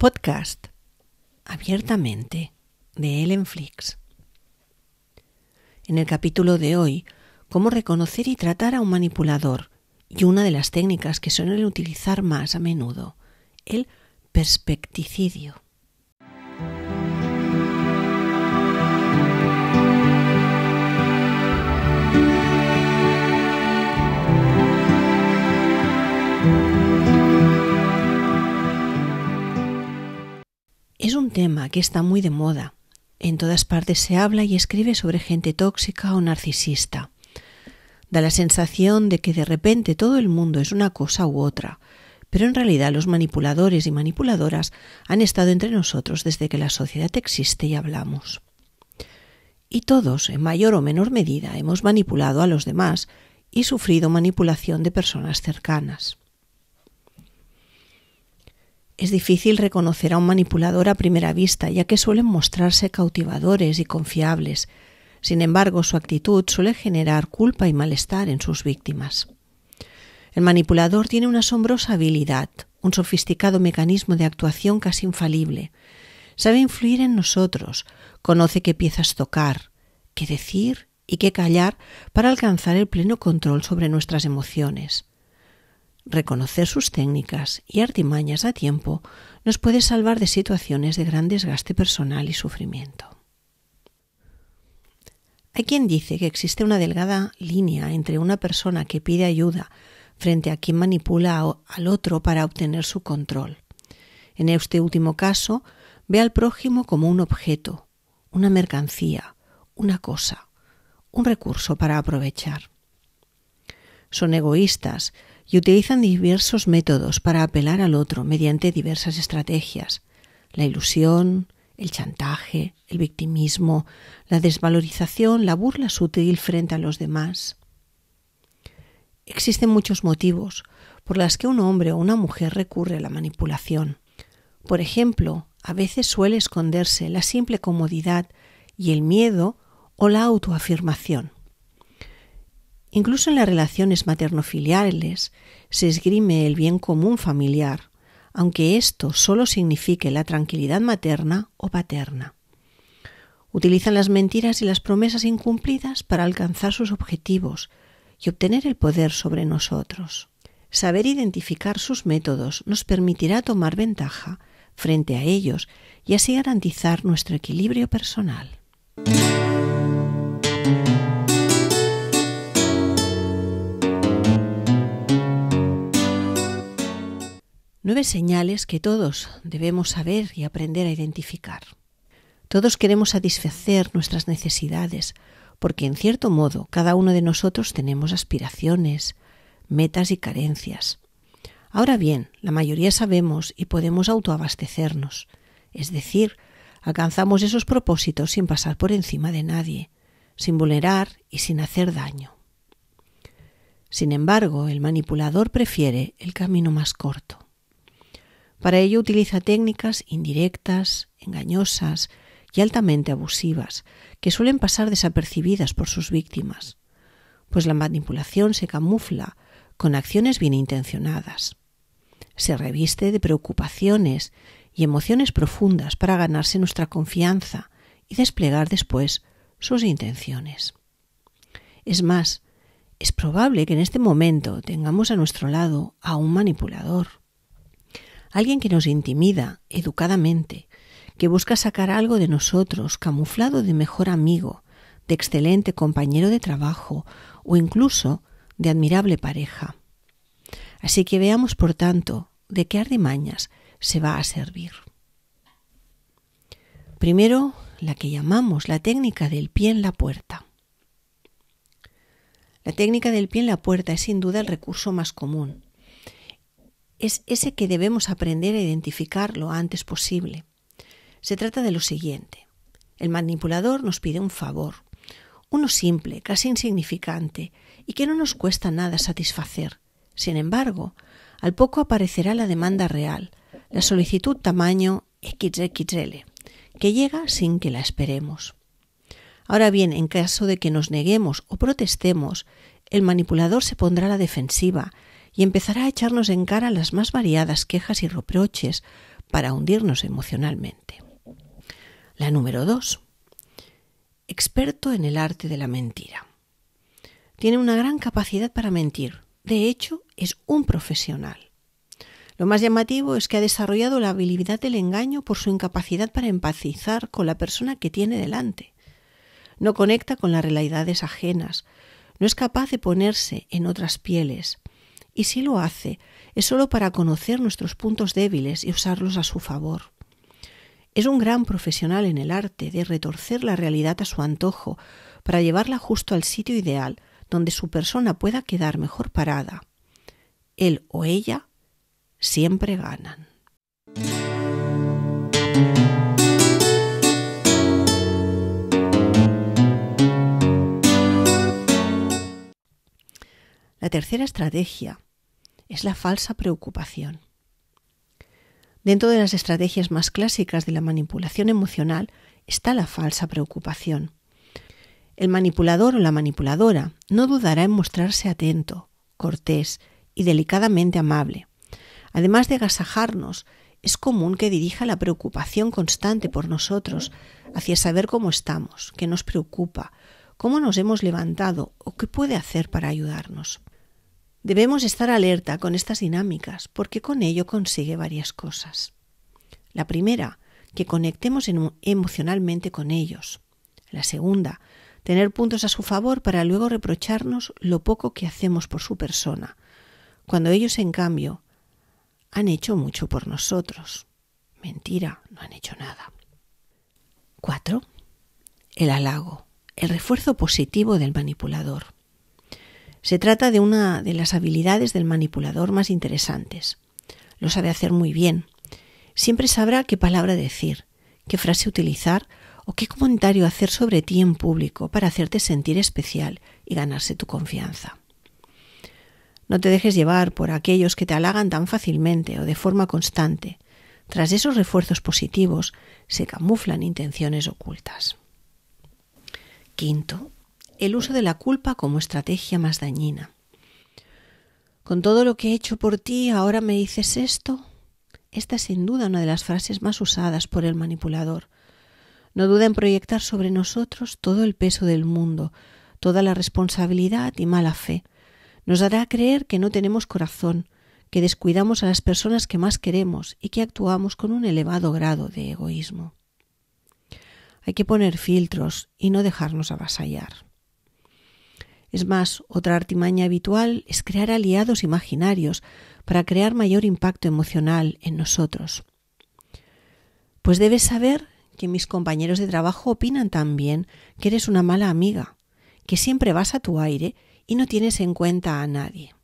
Podcast Abiertamente de Ellen Flix. En el capítulo de hoy, cómo reconocer y tratar a un manipulador y una de las técnicas que suelen utilizar más a menudo, el perspecticidio. Es un tema que está muy de moda. En todas partes se habla y escribe sobre gente tóxica o narcisista. Da la sensación de que de repente todo el mundo es una cosa u otra, pero en realidad los manipuladores y manipuladoras han estado entre nosotros desde que la sociedad existe y hablamos. Y todos, en mayor o menor medida, hemos manipulado a los demás y sufrido manipulación de personas cercanas. Es difícil reconocer a un manipulador a primera vista, ya que suelen mostrarse cautivadores y confiables. Sin embargo, su actitud suele generar culpa y malestar en sus víctimas. El manipulador tiene una asombrosa habilidad, un sofisticado mecanismo de actuación casi infalible. Sabe influir en nosotros, conoce qué piezas tocar, qué decir y qué callar para alcanzar el pleno control sobre nuestras emociones. Reconocer sus técnicas y artimañas a tiempo nos puede salvar de situaciones de gran desgaste personal y sufrimiento. Hay quien dice que existe una delgada línea entre una persona que pide ayuda frente a quien manipula al otro para obtener su control. En este último caso, ve al prójimo como un objeto, una mercancía, una cosa, un recurso para aprovechar. Son egoístas y utilizan diversos métodos para apelar al otro mediante diversas estrategias. La ilusión, el chantaje, el victimismo, la desvalorización, la burla sutil frente a los demás. Existen muchos motivos por los que un hombre o una mujer recurre a la manipulación. Por ejemplo, a veces suele esconderse la simple comodidad y el miedo o la autoafirmación. Incluso en las relaciones materno-filiales se esgrime el bien común familiar, aunque esto solo signifique la tranquilidad materna o paterna. Utilizan las mentiras y las promesas incumplidas para alcanzar sus objetivos y obtener el poder sobre nosotros. Saber identificar sus métodos nos permitirá tomar ventaja frente a ellos y así garantizar nuestro equilibrio personal. Señales que todos debemos saber y aprender a identificar. Todos queremos satisfacer nuestras necesidades, porque en cierto modo cada uno de nosotros tenemos aspiraciones, metas y carencias. Ahora bien, la mayoría sabemos y podemos autoabastecernos, es decir, alcanzamos esos propósitos sin pasar por encima de nadie, sin vulnerar y sin hacer daño. Sin embargo, el manipulador prefiere el camino más corto. Para ello utiliza técnicas indirectas, engañosas y altamente abusivas, que suelen pasar desapercibidas por sus víctimas, pues la manipulación se camufla con acciones bien intencionadas. Se reviste de preocupaciones y emociones profundas para ganarse nuestra confianza y desplegar después sus intenciones. Es más, es probable que en este momento tengamos a nuestro lado a un manipulador alguien que nos intimida educadamente, que busca sacar algo de nosotros, camuflado de mejor amigo, de excelente compañero de trabajo o incluso de admirable pareja. Así que veamos, por tanto, de qué ardimañas se va a servir. Primero, la que llamamos la técnica del pie en la puerta. La técnica del pie en la puerta es sin duda el recurso más común es ese que debemos aprender a identificar lo antes posible. Se trata de lo siguiente. El manipulador nos pide un favor, uno simple, casi insignificante, y que no nos cuesta nada satisfacer. Sin embargo, al poco aparecerá la demanda real, la solicitud tamaño XXL, que llega sin que la esperemos. Ahora bien, en caso de que nos neguemos o protestemos, el manipulador se pondrá a la defensiva y empezará a echarnos en cara las más variadas quejas y reproches para hundirnos emocionalmente. La número dos. Experto en el arte de la mentira. Tiene una gran capacidad para mentir. De hecho, es un profesional. Lo más llamativo es que ha desarrollado la habilidad del engaño por su incapacidad para empatizar con la persona que tiene delante. No conecta con las realidades ajenas, no es capaz de ponerse en otras pieles, y si lo hace, es solo para conocer nuestros puntos débiles y usarlos a su favor. Es un gran profesional en el arte de retorcer la realidad a su antojo para llevarla justo al sitio ideal donde su persona pueda quedar mejor parada. Él o ella siempre ganan. La tercera estrategia es la falsa preocupación. Dentro de las estrategias más clásicas de la manipulación emocional está la falsa preocupación. El manipulador o la manipuladora no dudará en mostrarse atento, cortés y delicadamente amable. Además de agasajarnos, es común que dirija la preocupación constante por nosotros hacia saber cómo estamos, qué nos preocupa, cómo nos hemos levantado o qué puede hacer para ayudarnos. Debemos estar alerta con estas dinámicas porque con ello consigue varias cosas. La primera, que conectemos emocionalmente con ellos. La segunda, tener puntos a su favor para luego reprocharnos lo poco que hacemos por su persona, cuando ellos, en cambio, han hecho mucho por nosotros. Mentira, no han hecho nada. 4. El halago, el refuerzo positivo del manipulador. Se trata de una de las habilidades del manipulador más interesantes. Lo sabe hacer muy bien. Siempre sabrá qué palabra decir, qué frase utilizar o qué comentario hacer sobre ti en público para hacerte sentir especial y ganarse tu confianza. No te dejes llevar por aquellos que te halagan tan fácilmente o de forma constante. Tras esos refuerzos positivos se camuflan intenciones ocultas. Quinto, el uso de la culpa como estrategia más dañina. Con todo lo que he hecho por ti, ahora me dices esto. Esta es sin duda una de las frases más usadas por el manipulador. No duda en proyectar sobre nosotros todo el peso del mundo, toda la responsabilidad y mala fe. Nos hará creer que no tenemos corazón, que descuidamos a las personas que más queremos y que actuamos con un elevado grado de egoísmo. Hay que poner filtros y no dejarnos avasallar. Es más, otra artimaña habitual es crear aliados imaginarios para crear mayor impacto emocional en nosotros. Pues debes saber que mis compañeros de trabajo opinan también que eres una mala amiga, que siempre vas a tu aire y no tienes en cuenta a nadie.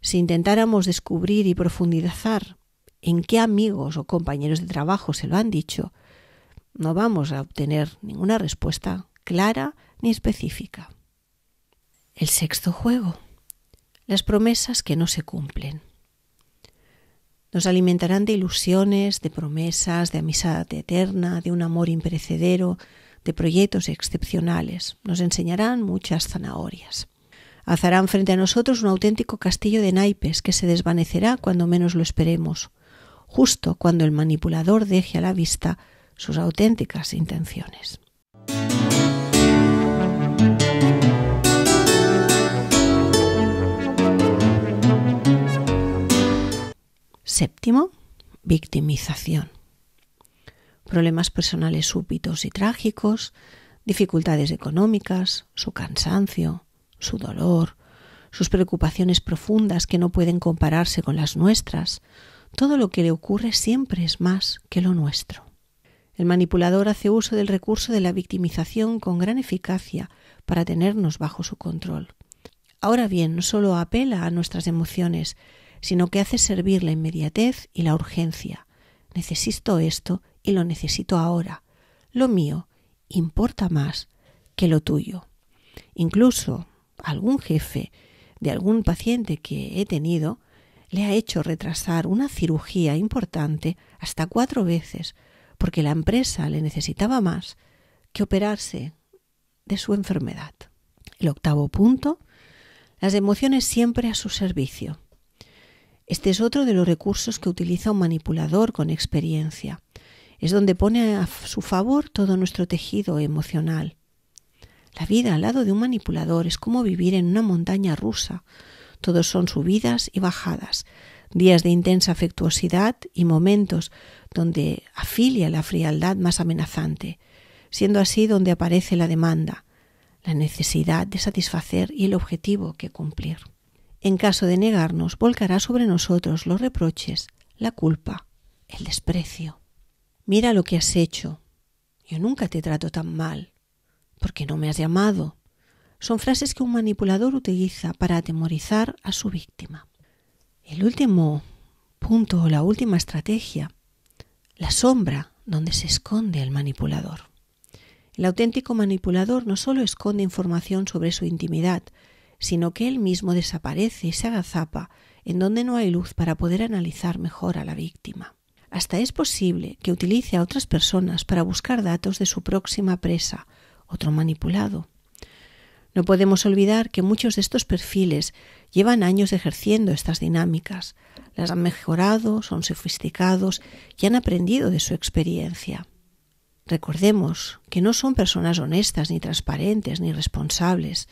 Si intentáramos descubrir y profundizar en qué amigos o compañeros de trabajo se lo han dicho, no vamos a obtener ninguna respuesta clara ni específica. El sexto juego. Las promesas que no se cumplen. Nos alimentarán de ilusiones, de promesas, de amistad eterna, de un amor imperecedero, de proyectos excepcionales. Nos enseñarán muchas zanahorias. Alzarán frente a nosotros un auténtico castillo de naipes que se desvanecerá cuando menos lo esperemos, justo cuando el manipulador deje a la vista sus auténticas intenciones. Séptimo, victimización. Problemas personales súbitos y trágicos, dificultades económicas, su cansancio, su dolor, sus preocupaciones profundas que no pueden compararse con las nuestras, todo lo que le ocurre siempre es más que lo nuestro. El manipulador hace uso del recurso de la victimización con gran eficacia para tenernos bajo su control. Ahora bien, no solo apela a nuestras emociones, sino que hace servir la inmediatez y la urgencia. Necesito esto y lo necesito ahora. Lo mío importa más que lo tuyo. Incluso algún jefe de algún paciente que he tenido le ha hecho retrasar una cirugía importante hasta cuatro veces porque la empresa le necesitaba más que operarse de su enfermedad. El octavo punto, las emociones siempre a su servicio. Este es otro de los recursos que utiliza un manipulador con experiencia. Es donde pone a su favor todo nuestro tejido emocional. La vida al lado de un manipulador es como vivir en una montaña rusa. Todos son subidas y bajadas, días de intensa afectuosidad y momentos donde afilia la frialdad más amenazante, siendo así donde aparece la demanda, la necesidad de satisfacer y el objetivo que cumplir. En caso de negarnos, volcará sobre nosotros los reproches, la culpa, el desprecio. Mira lo que has hecho. Yo nunca te trato tan mal. ¿Por qué no me has llamado? Son frases que un manipulador utiliza para atemorizar a su víctima. El último punto o la última estrategia, la sombra donde se esconde el manipulador. El auténtico manipulador no solo esconde información sobre su intimidad, sino que él mismo desaparece y se agazapa en donde no hay luz para poder analizar mejor a la víctima. Hasta es posible que utilice a otras personas para buscar datos de su próxima presa otro manipulado. No podemos olvidar que muchos de estos perfiles llevan años ejerciendo estas dinámicas, las han mejorado, son sofisticados y han aprendido de su experiencia. Recordemos que no son personas honestas, ni transparentes, ni responsables.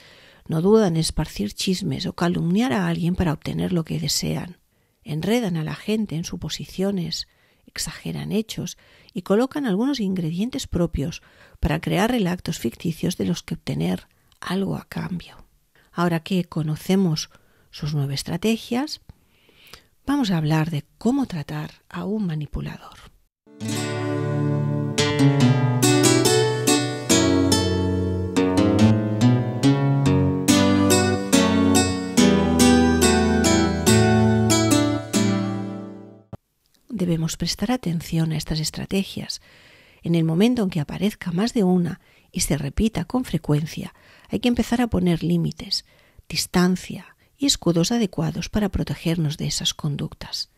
No dudan en esparcir chismes o calumniar a alguien para obtener lo que desean. Enredan a la gente en suposiciones, exageran hechos y colocan algunos ingredientes propios para crear relatos ficticios de los que obtener algo a cambio. Ahora que conocemos sus nueve estrategias, vamos a hablar de cómo tratar a un manipulador. Debemos prestar atención a estas estrategias. En el momento en que aparezca más de una y se repita con frecuencia, hay que empezar a poner límites, distancia y escudos adecuados para protegernos de esas conductas.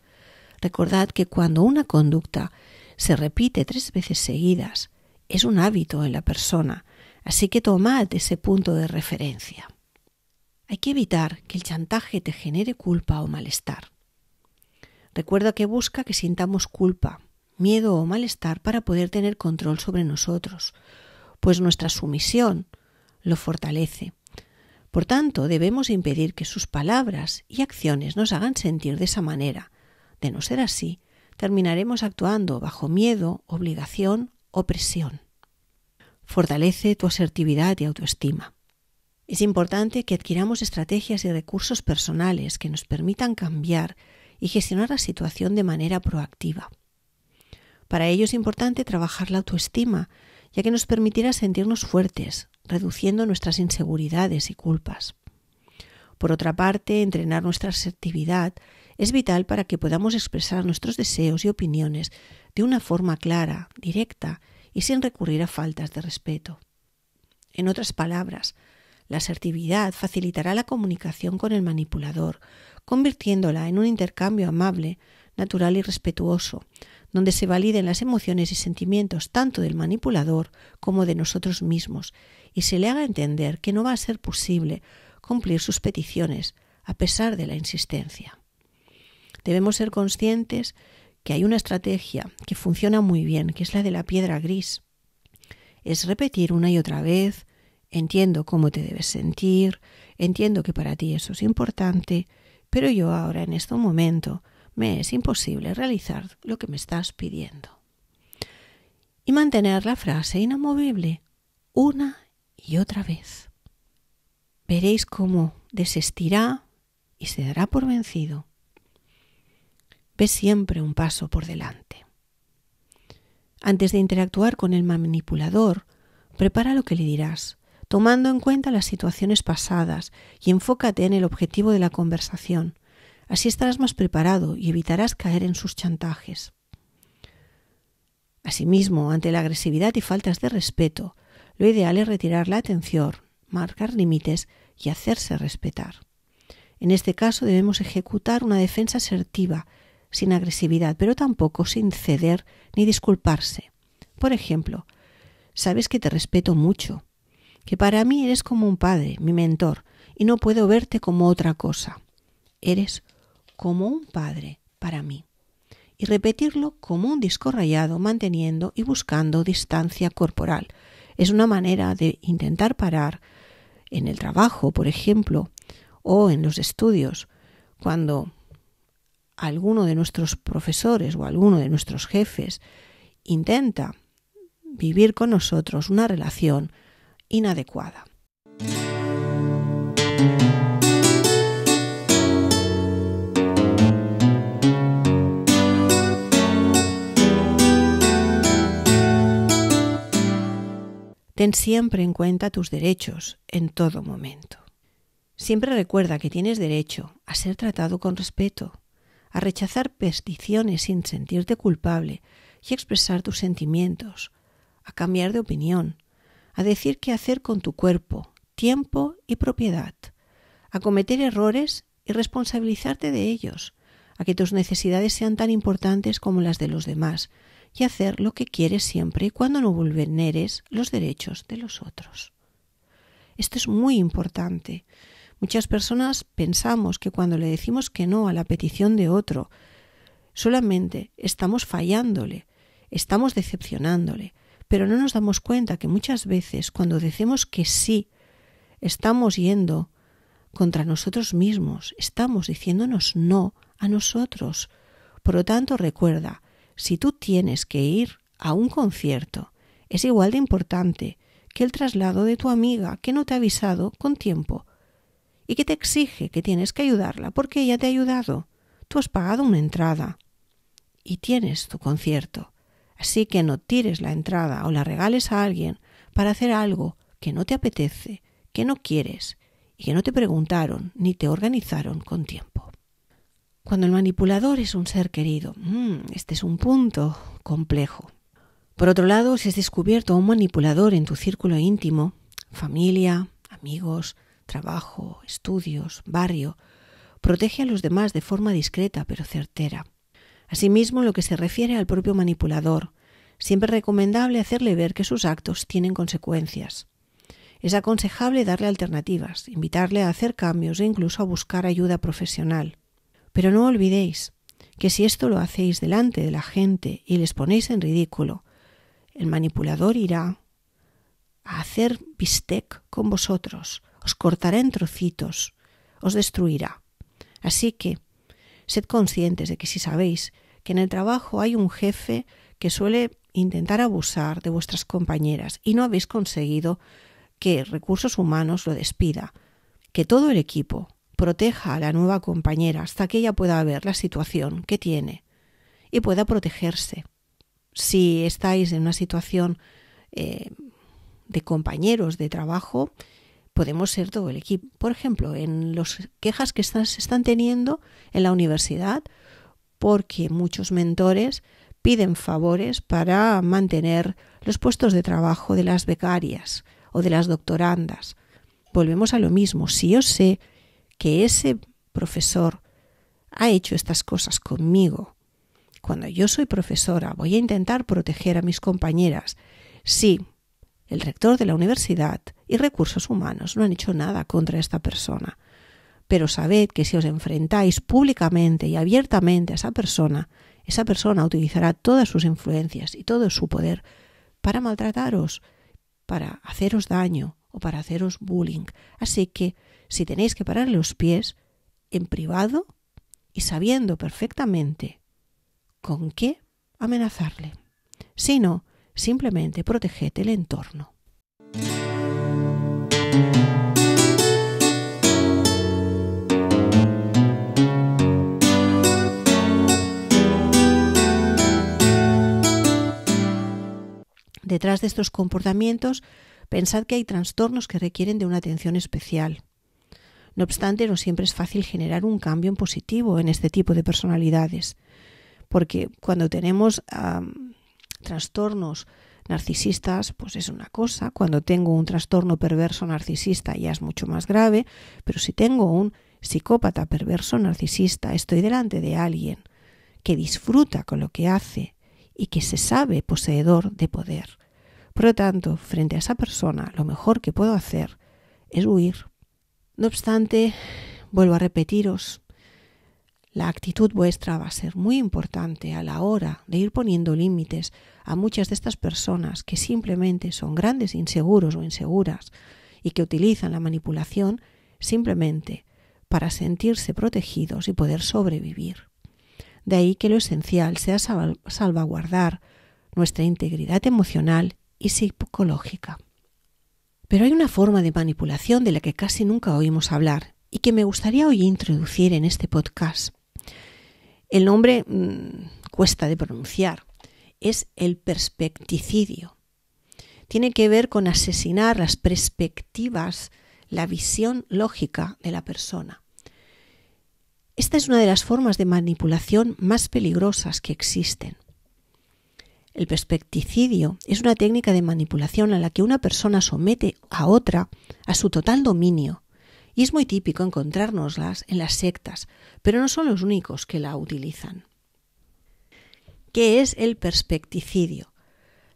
Recordad que cuando una conducta se repite tres veces seguidas, es un hábito en la persona, así que tomad ese punto de referencia. Hay que evitar que el chantaje te genere culpa o malestar. Recuerda que busca que sintamos culpa, miedo o malestar para poder tener control sobre nosotros, pues nuestra sumisión lo fortalece. Por tanto, debemos impedir que sus palabras y acciones nos hagan sentir de esa manera. De no ser así, terminaremos actuando bajo miedo, obligación o presión. Fortalece tu asertividad y autoestima. Es importante que adquiramos estrategias y recursos personales que nos permitan cambiar y gestionar la situación de manera proactiva. Para ello es importante trabajar la autoestima, ya que nos permitirá sentirnos fuertes, reduciendo nuestras inseguridades y culpas. Por otra parte, entrenar nuestra asertividad es vital para que podamos expresar nuestros deseos y opiniones de una forma clara, directa y sin recurrir a faltas de respeto. En otras palabras, la asertividad facilitará la comunicación con el manipulador, convirtiéndola en un intercambio amable, natural y respetuoso, donde se validen las emociones y sentimientos tanto del manipulador como de nosotros mismos, y se le haga entender que no va a ser posible cumplir sus peticiones a pesar de la insistencia. Debemos ser conscientes que hay una estrategia que funciona muy bien, que es la de la piedra gris. Es repetir una y otra vez, entiendo cómo te debes sentir, entiendo que para ti eso es importante, pero yo ahora en este momento me es imposible realizar lo que me estás pidiendo. Y mantener la frase inamovible una y otra vez. Veréis cómo desistirá y se dará por vencido. Ve siempre un paso por delante. Antes de interactuar con el manipulador, prepara lo que le dirás tomando en cuenta las situaciones pasadas y enfócate en el objetivo de la conversación. Así estarás más preparado y evitarás caer en sus chantajes. Asimismo, ante la agresividad y faltas de respeto, lo ideal es retirar la atención, marcar límites y hacerse respetar. En este caso debemos ejecutar una defensa asertiva, sin agresividad, pero tampoco sin ceder ni disculparse. Por ejemplo, sabes que te respeto mucho, que para mí eres como un padre, mi mentor, y no puedo verte como otra cosa. Eres como un padre para mí. Y repetirlo como un disco rayado, manteniendo y buscando distancia corporal. Es una manera de intentar parar en el trabajo, por ejemplo, o en los estudios, cuando alguno de nuestros profesores o alguno de nuestros jefes intenta vivir con nosotros una relación inadecuada. Ten siempre en cuenta tus derechos en todo momento. Siempre recuerda que tienes derecho a ser tratado con respeto, a rechazar peticiones sin sentirte culpable y expresar tus sentimientos, a cambiar de opinión, a decir qué hacer con tu cuerpo, tiempo y propiedad, a cometer errores y responsabilizarte de ellos, a que tus necesidades sean tan importantes como las de los demás, y hacer lo que quieres siempre y cuando no vulneres los derechos de los otros. Esto es muy importante. Muchas personas pensamos que cuando le decimos que no a la petición de otro, solamente estamos fallándole, estamos decepcionándole, pero no nos damos cuenta que muchas veces cuando decimos que sí, estamos yendo contra nosotros mismos, estamos diciéndonos no a nosotros. Por lo tanto, recuerda, si tú tienes que ir a un concierto, es igual de importante que el traslado de tu amiga que no te ha avisado con tiempo y que te exige que tienes que ayudarla porque ella te ha ayudado. Tú has pagado una entrada y tienes tu concierto. Así que no tires la entrada o la regales a alguien para hacer algo que no te apetece, que no quieres y que no te preguntaron ni te organizaron con tiempo. Cuando el manipulador es un ser querido, mm, este es un punto complejo. Por otro lado, si has descubierto a un manipulador en tu círculo íntimo, familia, amigos, trabajo, estudios, barrio, protege a los demás de forma discreta pero certera. Asimismo, lo que se refiere al propio manipulador, siempre es recomendable hacerle ver que sus actos tienen consecuencias. Es aconsejable darle alternativas, invitarle a hacer cambios e incluso a buscar ayuda profesional. Pero no olvidéis que si esto lo hacéis delante de la gente y les ponéis en ridículo, el manipulador irá a hacer bistec con vosotros, os cortará en trocitos, os destruirá. Así que Sed conscientes de que si sabéis que en el trabajo hay un jefe que suele intentar abusar de vuestras compañeras y no habéis conseguido que recursos humanos lo despida, que todo el equipo proteja a la nueva compañera hasta que ella pueda ver la situación que tiene y pueda protegerse. Si estáis en una situación eh, de compañeros de trabajo, podemos ser todo el equipo. Por ejemplo, en las quejas que se están teniendo en la universidad, porque muchos mentores piden favores para mantener los puestos de trabajo de las becarias o de las doctorandas. Volvemos a lo mismo. Si yo sé que ese profesor ha hecho estas cosas conmigo, cuando yo soy profesora voy a intentar proteger a mis compañeras. Sí, el rector de la universidad y recursos humanos no han hecho nada contra esta persona. Pero sabed que si os enfrentáis públicamente y abiertamente a esa persona, esa persona utilizará todas sus influencias y todo su poder para maltrataros, para haceros daño o para haceros bullying. Así que si tenéis que pararle los pies en privado y sabiendo perfectamente con qué amenazarle. Si no, simplemente proteged el entorno. Detrás de estos comportamientos, pensad que hay trastornos que requieren de una atención especial. No obstante, no siempre es fácil generar un cambio en positivo en este tipo de personalidades, porque cuando tenemos trastornos narcisistas, pues es una cosa. Cuando tengo un trastorno perverso narcisista ya es mucho más grave, pero si tengo un psicópata perverso narcisista, estoy delante de alguien que disfruta con lo que hace y que se sabe poseedor de poder. Por lo tanto, frente a esa persona, lo mejor que puedo hacer es huir. No obstante, vuelvo a repetiros, la actitud vuestra va a ser muy importante a la hora de ir poniendo límites a muchas de estas personas que simplemente son grandes inseguros o inseguras y que utilizan la manipulación simplemente para sentirse protegidos y poder sobrevivir. De ahí que lo esencial sea salvaguardar nuestra integridad emocional y psicológica. Pero hay una forma de manipulación de la que casi nunca oímos hablar y que me gustaría hoy introducir en este podcast. El nombre mm, cuesta de pronunciar. Es el perspecticidio. Tiene que ver con asesinar las perspectivas, la visión lógica de la persona. Esta es una de las formas de manipulación más peligrosas que existen. El perspecticidio es una técnica de manipulación a la que una persona somete a otra a su total dominio, y es muy típico encontrárnoslas en las sectas, pero no son los únicos que la utilizan. ¿Qué es el perspecticidio?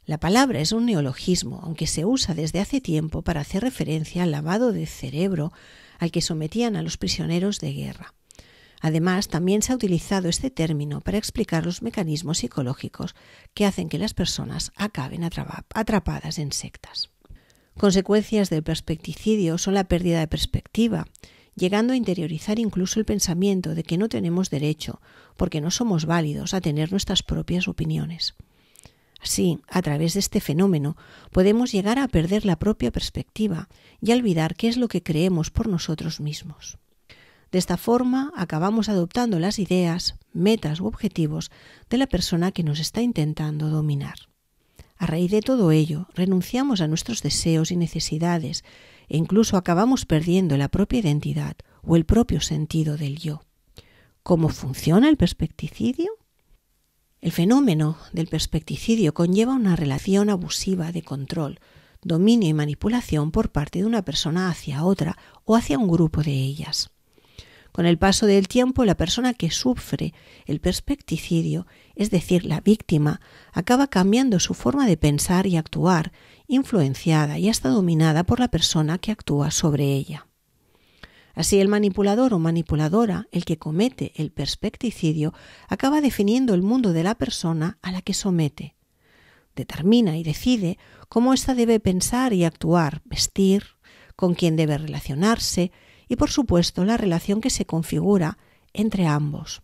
La palabra es un neologismo, aunque se usa desde hace tiempo para hacer referencia al lavado de cerebro al que sometían a los prisioneros de guerra. Además, también se ha utilizado este término para explicar los mecanismos psicológicos que hacen que las personas acaben atrapadas en sectas. Consecuencias del perspecticidio son la pérdida de perspectiva, llegando a interiorizar incluso el pensamiento de que no tenemos derecho, porque no somos válidos, a tener nuestras propias opiniones. Así, a través de este fenómeno, podemos llegar a perder la propia perspectiva y a olvidar qué es lo que creemos por nosotros mismos. De esta forma acabamos adoptando las ideas, metas u objetivos de la persona que nos está intentando dominar. A raíz de todo ello, renunciamos a nuestros deseos y necesidades e incluso acabamos perdiendo la propia identidad o el propio sentido del yo. ¿Cómo funciona el perspecticidio? El fenómeno del perspecticidio conlleva una relación abusiva de control, dominio y manipulación por parte de una persona hacia otra o hacia un grupo de ellas. Con el paso del tiempo, la persona que sufre el perspecticidio, es decir, la víctima, acaba cambiando su forma de pensar y actuar, influenciada y hasta dominada por la persona que actúa sobre ella. Así el manipulador o manipuladora, el que comete el perspecticidio, acaba definiendo el mundo de la persona a la que somete. Determina y decide cómo ésta debe pensar y actuar, vestir, con quién debe relacionarse, y por supuesto la relación que se configura entre ambos.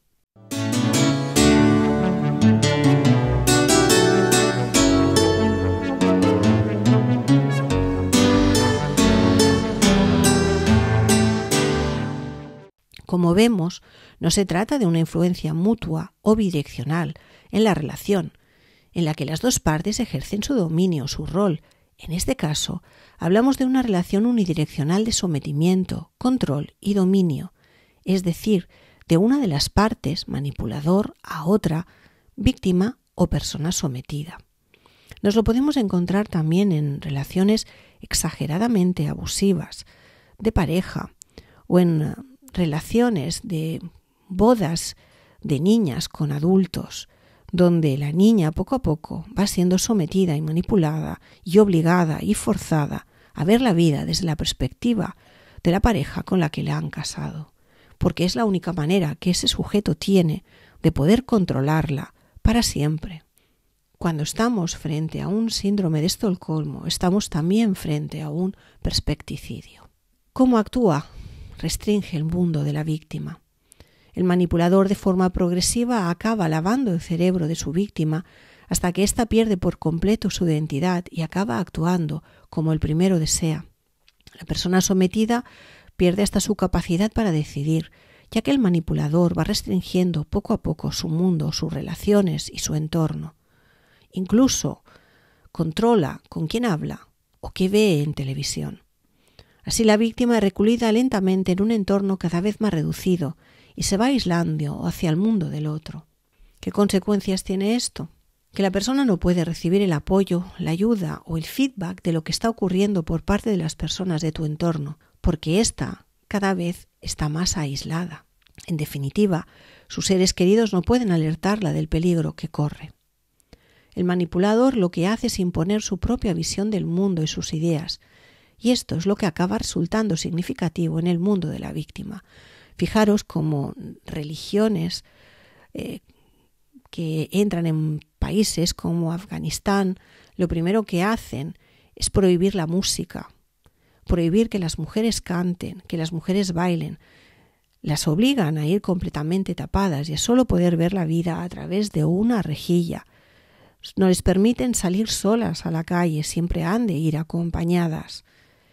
Como vemos, no se trata de una influencia mutua o bidireccional en la relación, en la que las dos partes ejercen su dominio, su rol, en este caso, hablamos de una relación unidireccional de sometimiento, control y dominio, es decir, de una de las partes, manipulador, a otra, víctima o persona sometida. Nos lo podemos encontrar también en relaciones exageradamente abusivas, de pareja, o en eh, relaciones de bodas de niñas con adultos, donde la niña poco a poco va siendo sometida y manipulada y obligada y forzada a ver la vida desde la perspectiva de la pareja con la que le han casado, porque es la única manera que ese sujeto tiene de poder controlarla para siempre. Cuando estamos frente a un síndrome de Estocolmo, estamos también frente a un perspecticidio. ¿Cómo actúa? Restringe el mundo de la víctima. El manipulador de forma progresiva acaba lavando el cerebro de su víctima hasta que ésta pierde por completo su identidad y acaba actuando como el primero desea. La persona sometida pierde hasta su capacidad para decidir, ya que el manipulador va restringiendo poco a poco su mundo, sus relaciones y su entorno. Incluso controla con quién habla o qué ve en televisión. Así la víctima reculida lentamente en un entorno cada vez más reducido y se va aislando hacia el mundo del otro. ¿Qué consecuencias tiene esto? que la persona no puede recibir el apoyo, la ayuda o el feedback de lo que está ocurriendo por parte de las personas de tu entorno, porque ésta cada vez está más aislada. En definitiva, sus seres queridos no pueden alertarla del peligro que corre. El manipulador lo que hace es imponer su propia visión del mundo y sus ideas, y esto es lo que acaba resultando significativo en el mundo de la víctima. Fijaros cómo religiones eh, que entran en países como Afganistán, lo primero que hacen es prohibir la música, prohibir que las mujeres canten, que las mujeres bailen, las obligan a ir completamente tapadas y a solo poder ver la vida a través de una rejilla. No les permiten salir solas a la calle, siempre han de ir acompañadas.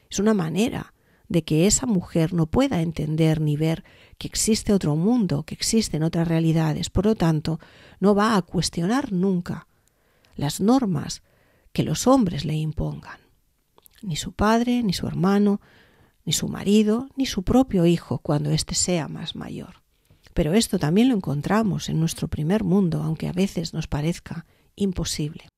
Es una manera de que esa mujer no pueda entender ni ver que existe otro mundo, que existen otras realidades. Por lo tanto, no va a cuestionar nunca las normas que los hombres le impongan. Ni su padre, ni su hermano, ni su marido, ni su propio hijo cuando éste sea más mayor. Pero esto también lo encontramos en nuestro primer mundo, aunque a veces nos parezca imposible.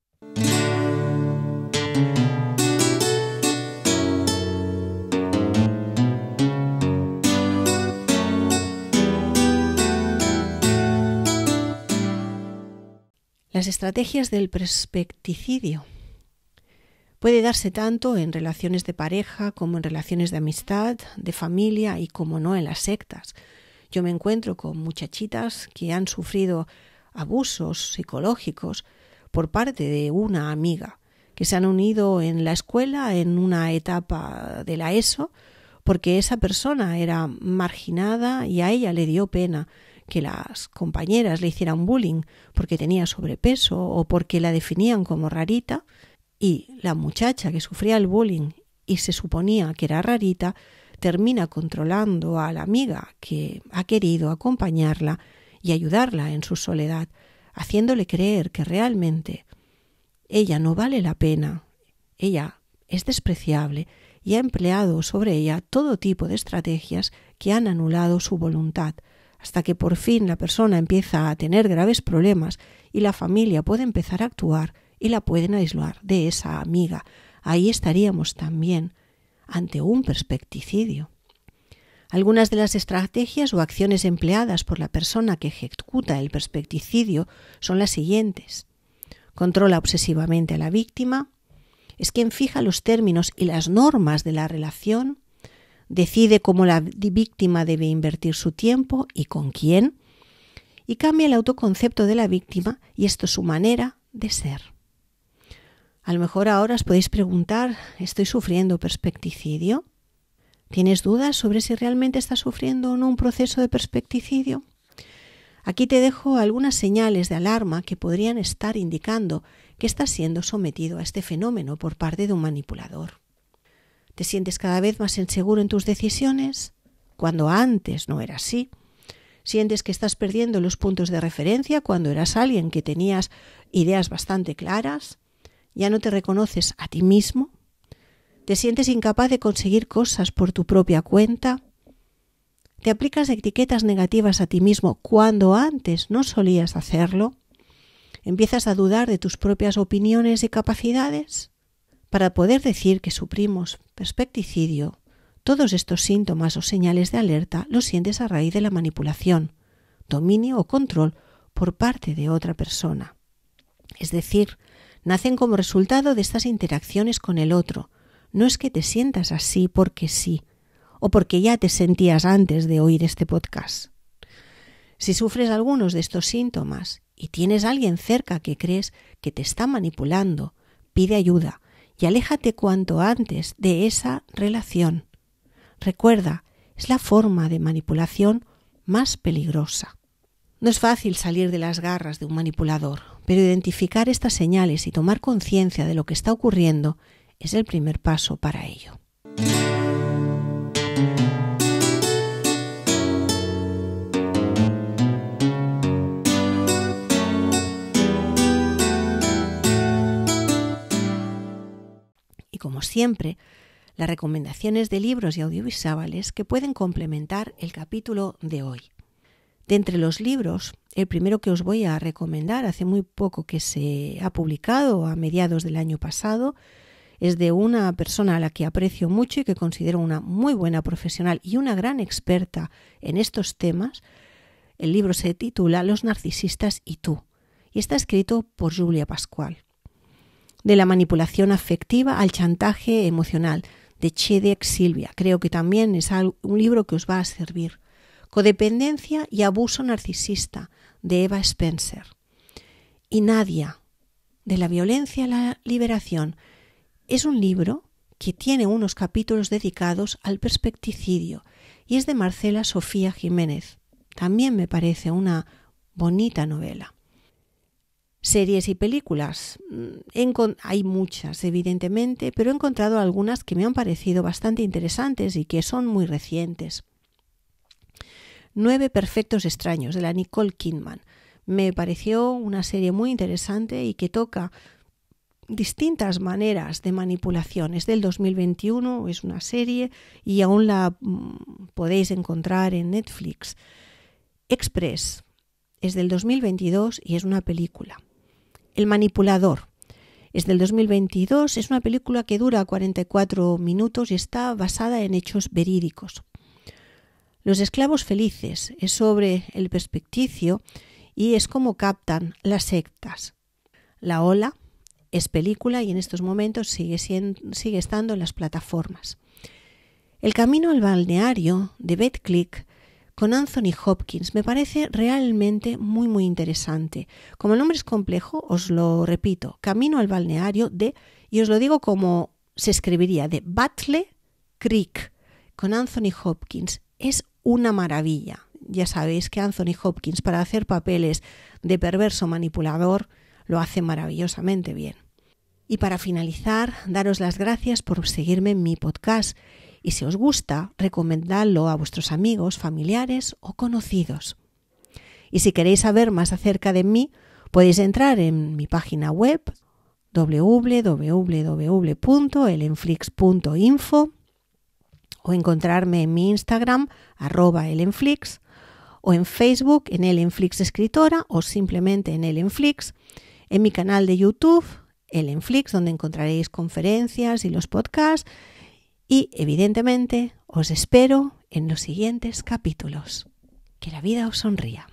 Las estrategias del perspecticidio Puede darse tanto en relaciones de pareja como en relaciones de amistad, de familia y como no en las sectas. Yo me encuentro con muchachitas que han sufrido abusos psicológicos por parte de una amiga, que se han unido en la escuela en una etapa de la ESO porque esa persona era marginada y a ella le dio pena que las compañeras le hicieran bullying porque tenía sobrepeso o porque la definían como rarita y la muchacha que sufría el bullying y se suponía que era rarita, termina controlando a la amiga que ha querido acompañarla y ayudarla en su soledad, haciéndole creer que realmente ella no vale la pena, ella es despreciable y ha empleado sobre ella todo tipo de estrategias que han anulado su voluntad, hasta que por fin la persona empieza a tener graves problemas y la familia puede empezar a actuar y la pueden aislar de esa amiga. Ahí estaríamos también ante un perspecticidio. Algunas de las estrategias o acciones empleadas por la persona que ejecuta el perspecticidio son las siguientes. Controla obsesivamente a la víctima, es quien fija los términos y las normas de la relación, decide cómo la víctima debe invertir su tiempo y con quién, y cambia el autoconcepto de la víctima y esto es su manera de ser. A lo mejor ahora os podéis preguntar, ¿estoy sufriendo perspecticidio? ¿Tienes dudas sobre si realmente estás sufriendo o no un proceso de perspecticidio? Aquí te dejo algunas señales de alarma que podrían estar indicando que estás siendo sometido a este fenómeno por parte de un manipulador. ¿Te sientes cada vez más inseguro en tus decisiones? Cuando antes no era así. ¿Sientes que estás perdiendo los puntos de referencia cuando eras alguien que tenías ideas bastante claras? ya no te reconoces a ti mismo, te sientes incapaz de conseguir cosas por tu propia cuenta, te aplicas etiquetas negativas a ti mismo cuando antes no solías hacerlo, empiezas a dudar de tus propias opiniones y capacidades. Para poder decir que suprimos perspecticidio, todos estos síntomas o señales de alerta los sientes a raíz de la manipulación, dominio o control por parte de otra persona. Es decir, nacen como resultado de estas interacciones con el otro. No es que te sientas así porque sí, o porque ya te sentías antes de oír este podcast. Si sufres algunos de estos síntomas y tienes a alguien cerca que crees que te está manipulando, pide ayuda y aléjate cuanto antes de esa relación. Recuerda, es la forma de manipulación más peligrosa. No es fácil salir de las garras de un manipulador, pero identificar estas señales y tomar conciencia de lo que está ocurriendo es el primer paso para ello. Siempre, las recomendaciones de libros y audiovisuales que pueden complementar el capítulo de hoy. De entre los libros, el primero que os voy a recomendar, hace muy poco que se ha publicado, a mediados del año pasado, es de una persona a la que aprecio mucho y que considero una muy buena profesional y una gran experta en estos temas. El libro se titula Los narcisistas y tú y está escrito por Julia Pascual. De la manipulación afectiva al chantaje emocional, de Chedek Silvia. Creo que también es un libro que os va a servir. Codependencia y abuso narcisista, de Eva Spencer. Y Nadia, de la violencia a la liberación, es un libro que tiene unos capítulos dedicados al perspecticidio y es de Marcela Sofía Jiménez. También me parece una bonita novela. Series y películas. Mm, hay muchas, evidentemente, pero he encontrado algunas que me han parecido bastante interesantes y que son muy recientes. Nueve Perfectos Extraños, de la Nicole Kidman. Me pareció una serie muy interesante y que toca distintas maneras de manipulación. Es del 2021, es una serie y aún la mm, podéis encontrar en Netflix. Express es del 2022 y es una película. El manipulador es del 2022, es una película que dura 44 minutos y está basada en hechos verídicos. Los esclavos felices es sobre el perspecticio y es como captan las sectas. La ola es película y en estos momentos sigue, sigue estando en las plataformas. El camino al balneario de Beth Click con Anthony Hopkins me parece realmente muy muy interesante. Como el nombre es complejo, os lo repito, Camino al balneario de, y os lo digo como se escribiría, de Battle Creek con Anthony Hopkins. Es una maravilla. Ya sabéis que Anthony Hopkins para hacer papeles de perverso manipulador lo hace maravillosamente bien. Y para finalizar, daros las gracias por seguirme en mi podcast y si os gusta, recomendadlo a vuestros amigos, familiares o conocidos. Y si queréis saber más acerca de mí, podéis entrar en mi página web www.elenflix.info o encontrarme en mi Instagram arroba elenflix o en Facebook en Elenflix Escritora o simplemente en Elenflix, en mi canal de YouTube Elenflix donde encontraréis conferencias y los podcasts y evidentemente os espero en los siguientes capítulos. Que la vida os sonría.